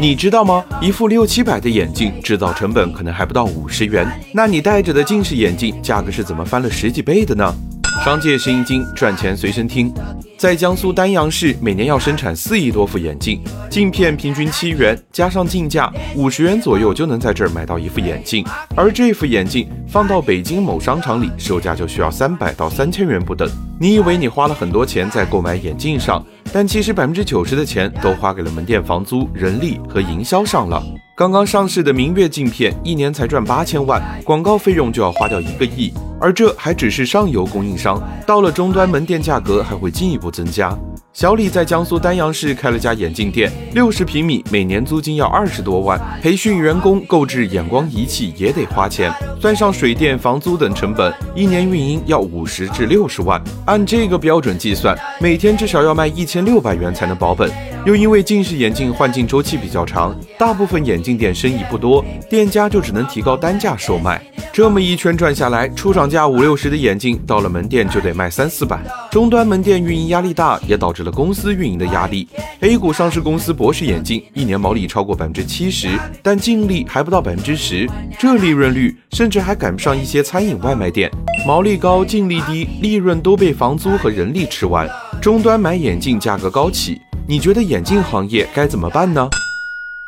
你知道吗？一副六七百的眼镜，制造成本可能还不到五十元。那你戴着的近视眼镜，价格是怎么翻了十几倍的呢？商界生意经，赚钱随身听。在江苏丹阳市，每年要生产四亿多副眼镜，镜片平均七元，加上进价五十元左右，就能在这儿买到一副眼镜。而这副眼镜放到北京某商场里，售价就需要三百到三千元不等。你以为你花了很多钱在购买眼镜上，但其实百分之九十的钱都花给了门店房租、人力和营销上了。刚刚上市的明月镜片，一年才赚八千万，广告费用就要花掉一个亿。而这还只是上游供应商，到了终端门店，价格还会进一步增加。小李在江苏丹阳市开了家眼镜店，六十平米，每年租金要二十多万，培训员工、购置眼光仪器也得花钱，算上水电、房租等成本，一年运营要五十至六十万。按这个标准计算，每天至少要卖一千六百元才能保本。又因为近视眼镜换镜周期比较长，大部分眼镜店生意不多，店家就只能提高单价售卖。这么一圈转下来，出厂价五六十的眼镜，到了门店就得卖三四百。终端门店运营压力大，也导致了公司运营的压力。A 股上市公司博士眼镜一年毛利超过百分之七十，但净利还不到百分之十，这利润率甚至还赶不上一些餐饮外卖店。毛利高，净利低，利润都被房租和人力吃完。终端买眼镜价格高企。你觉得眼镜行业该怎么办呢？